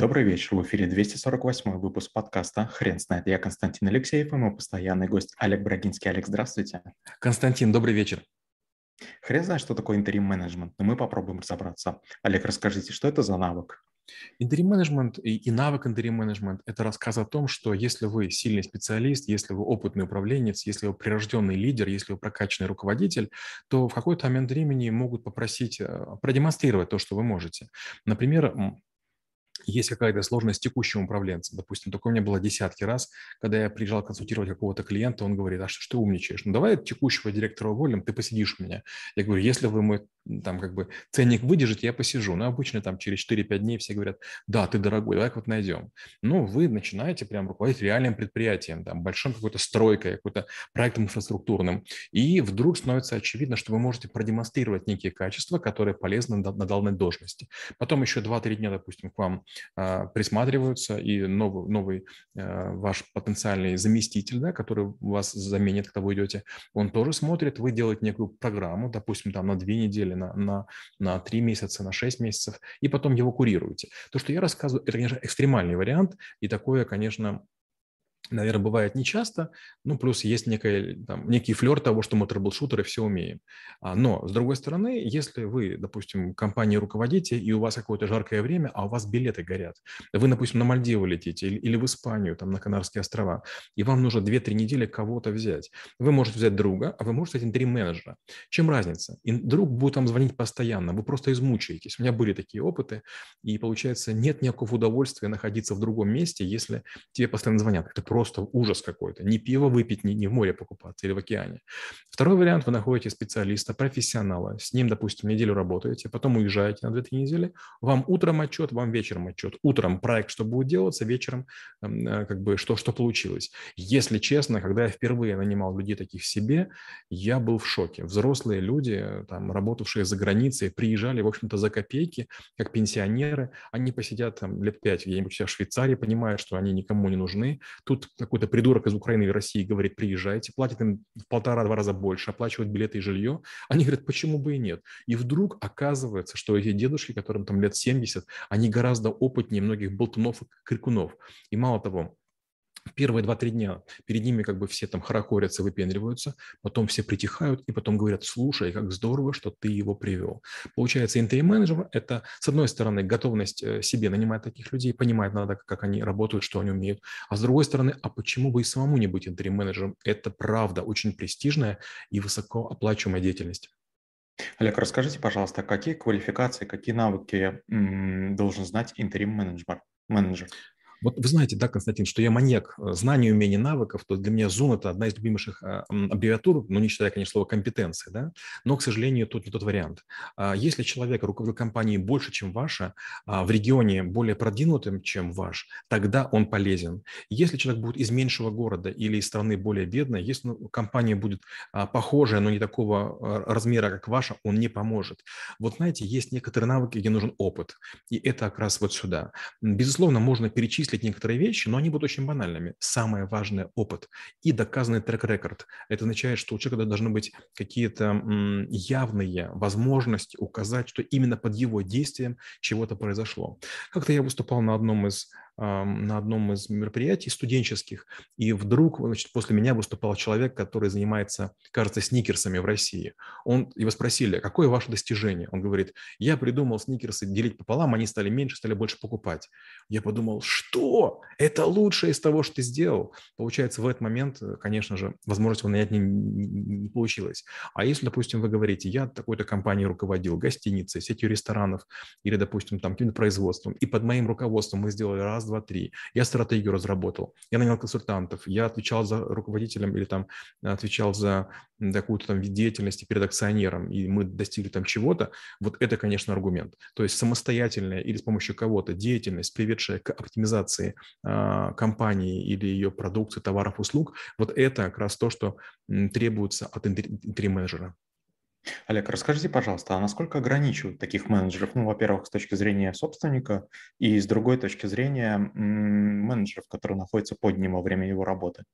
Добрый вечер. В эфире 248 выпуск подкаста «Хрен знает». Я Константин Алексеев и мой постоянный гость Олег Брагинский. Олег, здравствуйте. Константин, добрый вечер. Хрен знает, что такое интерим-менеджмент, но мы попробуем разобраться. Олег, расскажите, что это за навык? Интерим-менеджмент и, и навык интерим-менеджмент – это рассказ о том, что если вы сильный специалист, если вы опытный управленец, если вы прирожденный лидер, если вы прокачанный руководитель, то в какой-то момент времени могут попросить э, продемонстрировать то, что вы можете. Например, есть какая-то сложность с текущим управленцем. Допустим, такое у меня было десятки раз, когда я приезжал консультировать какого-то клиента, он говорит, а что, что ты умничаешь? Ну, давай текущего директора уволим, ты посидишь у меня. Я говорю, если вы мой там как бы ценник выдержите, я посижу. Но обычно там через 4-5 дней все говорят, да, ты дорогой, давай вот найдем. Ну, вы начинаете прям руководить реальным предприятием, там, большой какой-то стройкой, какой-то проектом инфраструктурным. И вдруг становится очевидно, что вы можете продемонстрировать некие качества, которые полезны на, данной должности. Потом еще 2-3 дня, допустим, к вам а, присматриваются, и новый, новый а, ваш потенциальный заместитель, да, который вас заменит, когда вы идете, он тоже смотрит, вы делаете некую программу, допустим, там на две недели, на, на, на 3 месяца, на 6 месяцев, и потом его курируете. То, что я рассказываю, это, конечно, экстремальный вариант, и такое, конечно, наверное, бывает нечасто, ну, плюс есть некая, там, некий флер того, что мы трэблшутеры все умеем. А, но, с другой стороны, если вы, допустим, компании руководите, и у вас какое-то жаркое время, а у вас билеты горят, вы, допустим, на Мальдивы летите или, в Испанию, там, на Канарские острова, и вам нужно 2-3 недели кого-то взять. Вы можете взять друга, а вы можете взять интрим-менеджера. Чем разница? И друг будет вам звонить постоянно, вы просто измучаетесь. У меня были такие опыты, и, получается, нет никакого удовольствия находиться в другом месте, если тебе постоянно звонят. Это просто ужас какой-то. Не пиво выпить, не, не в море покупаться или в океане. Второй вариант, вы находите специалиста, профессионала, с ним, допустим, неделю работаете, потом уезжаете на 2-3 недели, вам утром отчет, вам вечером отчет. Утром проект, что будет делаться, вечером э, как бы что, что получилось. Если честно, когда я впервые нанимал людей таких себе, я был в шоке. Взрослые люди, там, работавшие за границей, приезжали, в общем-то, за копейки, как пенсионеры, они посидят там лет пять где-нибудь в Швейцарии, понимают, что они никому не нужны. Тут какой-то придурок из Украины или России говорит, приезжайте, платит им в полтора-два раза больше, оплачивают билеты и жилье. Они говорят, почему бы и нет? И вдруг оказывается, что эти дедушки, которым там лет 70, они гораздо опытнее многих болтунов и крикунов. И мало того, Первые два-три дня перед ними как бы все там хорохорятся, выпендриваются, потом все притихают и потом говорят, слушай, как здорово, что ты его привел. Получается, интейм-менеджер – это, с одной стороны, готовность э, себе нанимать таких людей, понимать надо, как они работают, что они умеют, а с другой стороны, а почему бы и самому не быть интейм-менеджером? Это правда очень престижная и высокооплачиваемая деятельность. Олег, расскажите, пожалуйста, какие квалификации, какие навыки м, должен знать интерим-менеджер? Менеджер? Вот вы знаете, да, Константин, что я маньяк э, знаний, умений, навыков, то для меня Zoom – это одна из любимейших а, аббревиатур, ну, не считая, конечно, слова компетенции, да, но, к сожалению, тут не тот вариант. А если человек руководит компанией больше, чем ваша, а в регионе более продвинутым, чем ваш, тогда он полезен. Если человек будет из меньшего города или из страны более бедной, если ну, компания будет похожая, но не такого размера, как ваша, он не поможет. Вот знаете, есть некоторые навыки, где нужен опыт, и это как раз вот сюда. Безусловно, можно перечислить перечислить некоторые вещи, но они будут очень банальными. Самое важное – опыт и доказанный трек-рекорд. Это означает, что у человека должны быть какие-то явные возможности указать, что именно под его действием чего-то произошло. Как-то я выступал на одном из на одном из мероприятий студенческих, и вдруг значит, после меня выступал человек, который занимается, кажется, сникерсами в России. Он, его спросили, какое ваше достижение? Он говорит, я придумал сникерсы делить пополам, они стали меньше, стали больше покупать. Я подумал, что? Это лучшее из того, что ты сделал. Получается, в этот момент, э, конечно же, возможность его нанять не, не, не получилось. А если, допустим, вы говорите, я такой-то компанией руководил, гостиницей, сетью ресторанов или, допустим, там каким-то производством, и под моим руководством мы сделали раз, два, три. Я стратегию разработал, я нанял консультантов, я отвечал за руководителем или там отвечал за какую-то там деятельность перед акционером, и мы достигли там чего-то, вот это, конечно, аргумент. То есть самостоятельная или с помощью кого-то деятельность, приведшая к оптимизации э, компании или ее продукции, товаров, услуг, вот это как раз то, что требуется от интерим-менеджера. Олег, расскажите, пожалуйста, а насколько ограничивают таких менеджеров? Ну, во-первых, с точки зрения собственника, и с другой точки зрения менеджеров, которые находятся под ним во время его работы.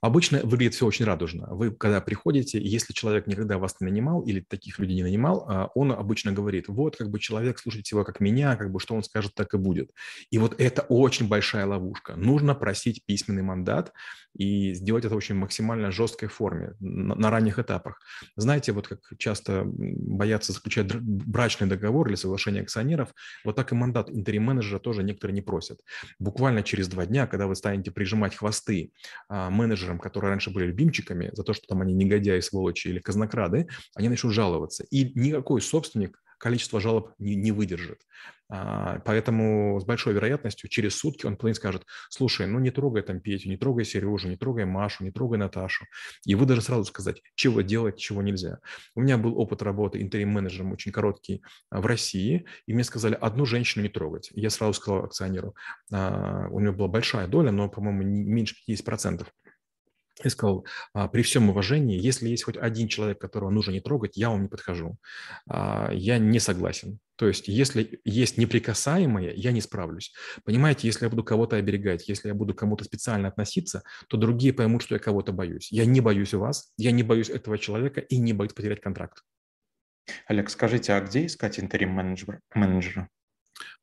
Обычно выглядит все очень радужно. Вы, когда приходите, если человек никогда вас не нанимал или таких людей не нанимал, а, он обычно говорит, вот как бы человек, слушайте его как меня, как бы что он скажет, так и будет. И вот это очень большая ловушка. Нужно просить письменный мандат и сделать это очень максимально жесткой форме на, на ранних этапах. Знаете, вот как часто боятся заключать брачный договор или соглашение акционеров, вот так и мандат интерим-менеджера тоже некоторые не просят. Буквально через два дня, когда вы станете прижимать хвосты а, менеджерам, которые раньше были любимчиками, за то, что там они негодяи, сволочи или казнокрады, они начнут жаловаться. И никакой собственник количество жалоб не, не выдержит. А, поэтому с большой вероятностью через сутки он полный скажет, слушай, ну не трогай там Петю, не трогай Сережу, не трогай Машу, не трогай Наташу. И вы даже сразу сказать, чего делать, чего нельзя. У меня был опыт работы интерим-менеджером очень короткий а, в России, и мне сказали одну женщину не трогать. Я сразу сказал акционеру, а, у него была большая доля, но, по-моему, меньше 50% и сказал, «А, при всем уважении, если есть хоть один человек, которого нужно не трогать, я вам не подхожу. А, я не согласен. То есть, если есть неприкасаемое, я не справлюсь. Понимаете, если я буду кого-то оберегать, если я буду кому-то специально относиться, то другие поймут, что я кого-то боюсь. Я не боюсь вас, я не боюсь этого человека и не боюсь потерять контракт. Олег, скажите, а где искать интерим-менеджера?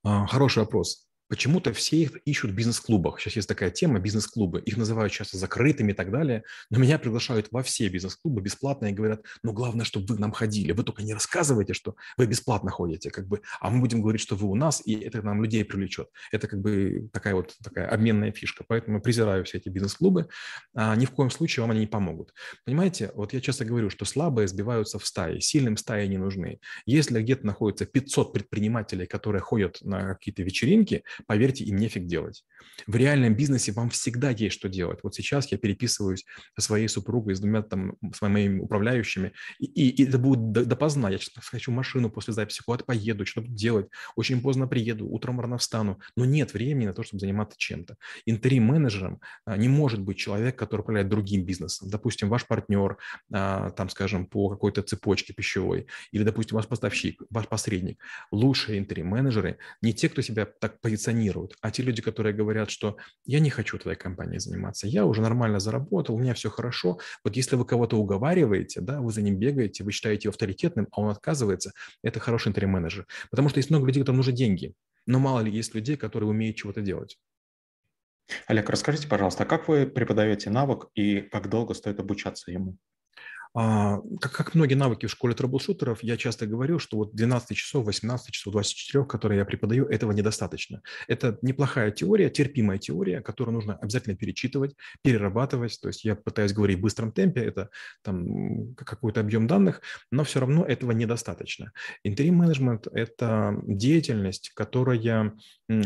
А, хороший вопрос. Почему-то все их ищут в бизнес-клубах. Сейчас есть такая тема – бизнес-клубы. Их называют часто закрытыми и так далее. Но меня приглашают во все бизнес-клубы бесплатно и говорят, ну, главное, чтобы вы к нам ходили. Вы только не рассказывайте, что вы бесплатно ходите, как бы, а мы будем говорить, что вы у нас, и это нам людей привлечет. Это как бы такая вот такая обменная фишка. Поэтому я презираю все эти бизнес-клубы. А, ни в коем случае вам они не помогут. Понимаете, вот я часто говорю, что слабые сбиваются в стаи, сильным стаи не нужны. Если где-то находится 500 предпринимателей, которые ходят на какие-то вечеринки, поверьте, им нефиг делать. В реальном бизнесе вам всегда есть что делать. Вот сейчас я переписываюсь со своей супругой, с двумя там, с моими управляющими, и, и, и это будет допоздна. Я сейчас хочу машину после записи, куда-то поеду, что-то делать. Очень поздно приеду, утром рано встану. Но нет времени на то, чтобы заниматься чем-то. Интерим-менеджером а, не может быть человек, который управляет другим бизнесом. Допустим, ваш партнер, а, там, скажем, по какой-то цепочке пищевой, или, допустим, ваш поставщик, ваш посредник. Лучшие интерим-менеджеры не те, кто себя так позиционирует, позиционируют. А те люди, которые говорят, что я не хочу твоей компанией заниматься, я уже нормально заработал, у меня все хорошо. Вот если вы кого-то уговариваете, да, вы за ним бегаете, вы считаете его авторитетным, а он отказывается, это хороший интерим-менеджер. Потому что есть много людей, которым нужны деньги. Но мало ли есть людей, которые умеют чего-то делать. Олег, расскажите, пожалуйста, как вы преподаете навык и как долго стоит обучаться ему? А, как, как многие навыки в школе трэблшутеров, я часто говорю, что вот 12 часов, 18 часов, 24, которые я преподаю, этого недостаточно. Это неплохая теория, терпимая теория, которую нужно обязательно перечитывать, перерабатывать. То есть я пытаюсь говорить в быстром темпе, это там какой-то объем данных, но все равно этого недостаточно. Интерим-менеджмент – это деятельность, которая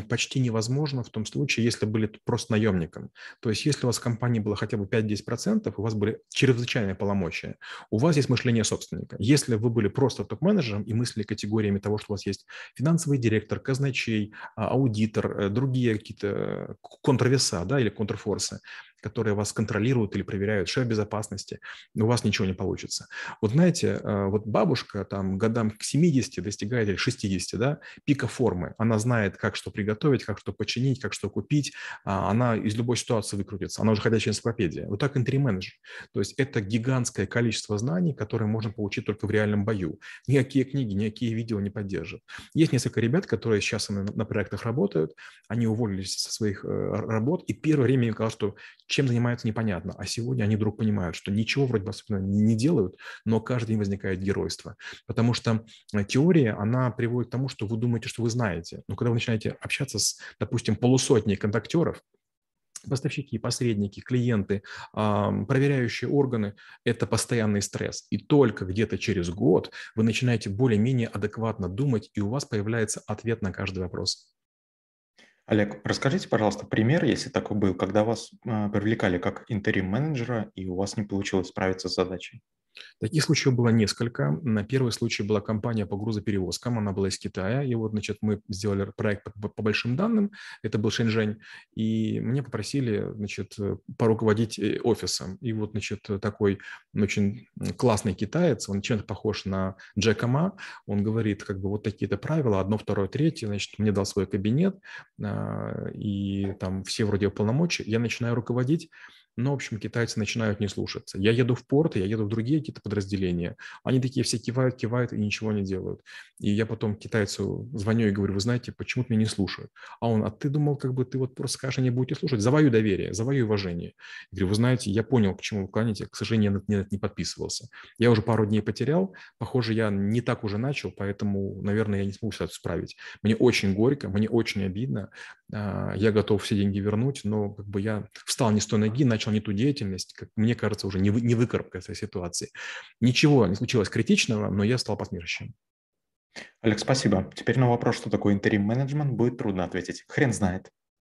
почти невозможна в том случае, если были просто наемником. То есть если у вас в компании было хотя бы 5-10%, у вас были чрезвычайные полномочия, у вас есть мышление собственника. Если вы были просто топ-менеджером и мыслили категориями того, что у вас есть финансовый директор, казначей, а, аудитор, э, другие какие-то э, контрвеса да, или контрфорсы, которые вас контролируют или проверяют, шеф безопасности, у вас ничего не получится. Вот знаете, э, вот бабушка там годам к 70 достигает или 60, да, пика формы. Она знает, как что приготовить, как что починить, как что купить. А она из любой ситуации выкрутится. Она уже ходячая энциклопедия. Вот так интерим-менеджер. То есть это гигантское количество знаний, которые можно получить только в реальном бою. Никакие книги, никакие видео не поддержат. Есть несколько ребят, которые сейчас на, на проектах работают. Они уволились со своих э, работ, и первое время им казалось, что чем занимаются, непонятно. А сегодня они вдруг понимают, что ничего вроде бы особенно не делают, но каждый день возникает геройство. Потому что э, теория, она приводит к тому, что вы думаете, что вы знаете. Но когда вы начинаете общаться с, допустим, полусотней контактеров, поставщики, посредники, клиенты, проверяющие органы – это постоянный стресс. И только где-то через год вы начинаете более-менее адекватно думать, и у вас появляется ответ на каждый вопрос. Олег, расскажите, пожалуйста, пример, если такой был, когда вас а, привлекали как интерим-менеджера, и у вас не получилось справиться с задачей. Таких случаев было несколько. На первый случай была компания по грузоперевозкам, она была из Китая, и вот, значит, мы сделали проект по, по большим данным, это был Шэньчжэнь, и мне попросили, значит, поруководить э, офисом. И вот, значит, такой очень классный китаец, он чем-то похож на Джека Ма, он говорит, как бы, вот такие-то правила, одно, второе, третье, значит, мне дал свой кабинет, а, и там все вроде полномочий, я начинаю руководить, но, в общем, китайцы начинают не слушаться. Я еду в порт, я еду в другие какие-то подразделения, они такие все кивают, кивают и ничего не делают. И я потом китайцу звоню и говорю, вы знаете, почему ты меня не слушают? А он, а ты думал, как бы ты вот просто скажешь, они будете слушать? Завою доверие, завою уважение. Я говорю, вы знаете, я понял, к чему вы кланяете, к сожалению, я не подписывался. Я уже пару дней потерял, похоже, я не так уже начал, поэтому, наверное, я не смогу ситуацию справить. Мне очень горько, мне очень обидно, я готов все деньги вернуть, но как бы я встал не с той ноги, начал не ту деятельность, как мне кажется, уже не, вы, не выкарабкаться из ситуации. Ничего не случилось критичного, но я стал посмешищем. Олег, спасибо. Теперь на вопрос, что такое интерим-менеджмент, будет трудно ответить. Хрен знает.